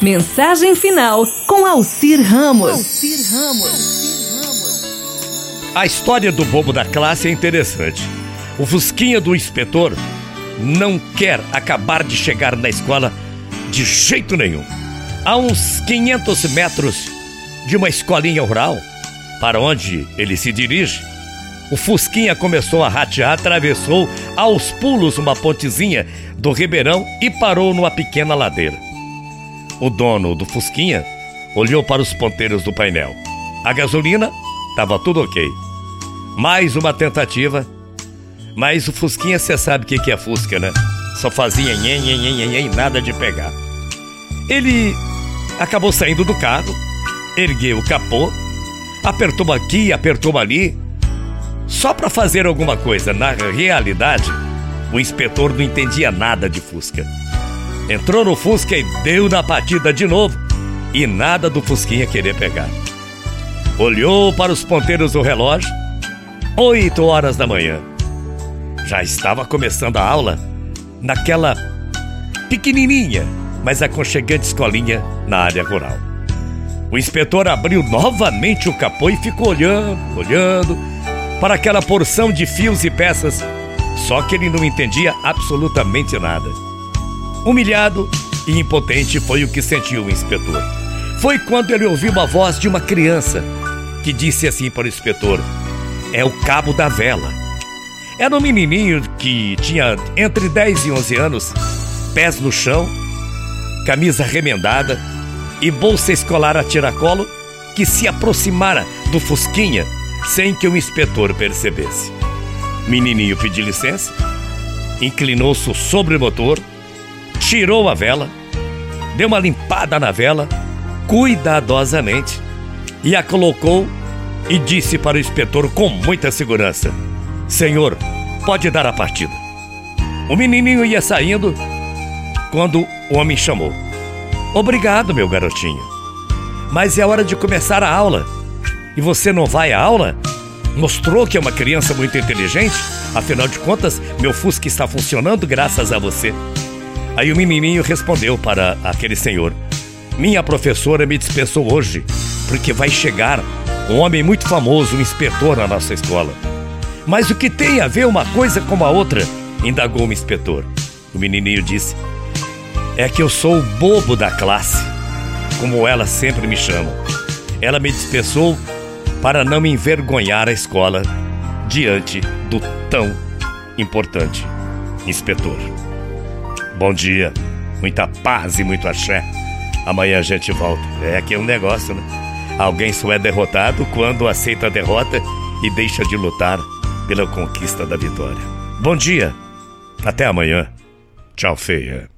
Mensagem final com Alcir Ramos. Alcir Ramos. A história do bobo da classe é interessante. O Fusquinha do inspetor não quer acabar de chegar na escola de jeito nenhum. A uns 500 metros de uma escolinha rural, para onde ele se dirige, o Fusquinha começou a ratear, atravessou aos pulos uma pontezinha do Ribeirão e parou numa pequena ladeira. O dono do Fusquinha olhou para os ponteiros do painel. A gasolina estava tudo ok. Mais uma tentativa, mas o Fusquinha você sabe o que é Fusca, né? Só fazia nhen, nhen, nhen, nhen, nada de pegar. Ele acabou saindo do carro, ergueu o capô, apertou aqui, apertou ali, só para fazer alguma coisa. Na realidade, o inspetor não entendia nada de Fusca. Entrou no Fusca e deu na partida de novo, e nada do Fusquinha querer pegar. Olhou para os ponteiros do relógio, oito horas da manhã. Já estava começando a aula naquela pequenininha, mas aconchegante escolinha na área rural. O inspetor abriu novamente o capô e ficou olhando, olhando para aquela porção de fios e peças, só que ele não entendia absolutamente nada. Humilhado e impotente foi o que sentiu o inspetor. Foi quando ele ouviu uma voz de uma criança que disse assim para o inspetor: É o cabo da vela. Era um menininho que tinha entre 10 e 11 anos, pés no chão, camisa remendada e bolsa escolar a tiracolo que se aproximara do Fusquinha sem que o inspetor percebesse. Menininho pediu licença, inclinou-se sobre o motor, tirou a vela, deu uma limpada na vela, cuidadosamente, e a colocou e disse para o inspetor com muita segurança: Senhor, pode dar a partida. O menininho ia saindo quando o homem chamou: Obrigado, meu garotinho. Mas é hora de começar a aula e você não vai à aula? Mostrou que é uma criança muito inteligente? Afinal de contas, meu Fusca está funcionando graças a você. Aí o menininho respondeu para aquele senhor: Minha professora me dispensou hoje, porque vai chegar um homem muito famoso, um inspetor na nossa escola. Mas o que tem a ver uma coisa com a outra? indagou o inspetor. O menininho disse: É que eu sou o bobo da classe, como ela sempre me chama. Ela me dispensou para não me envergonhar a escola diante do tão importante inspetor. Bom dia, muita paz e muito axé. Amanhã a gente volta. É aqui um negócio, né? Alguém só é derrotado quando aceita a derrota e deixa de lutar pela conquista da vitória. Bom dia, até amanhã. Tchau, feia.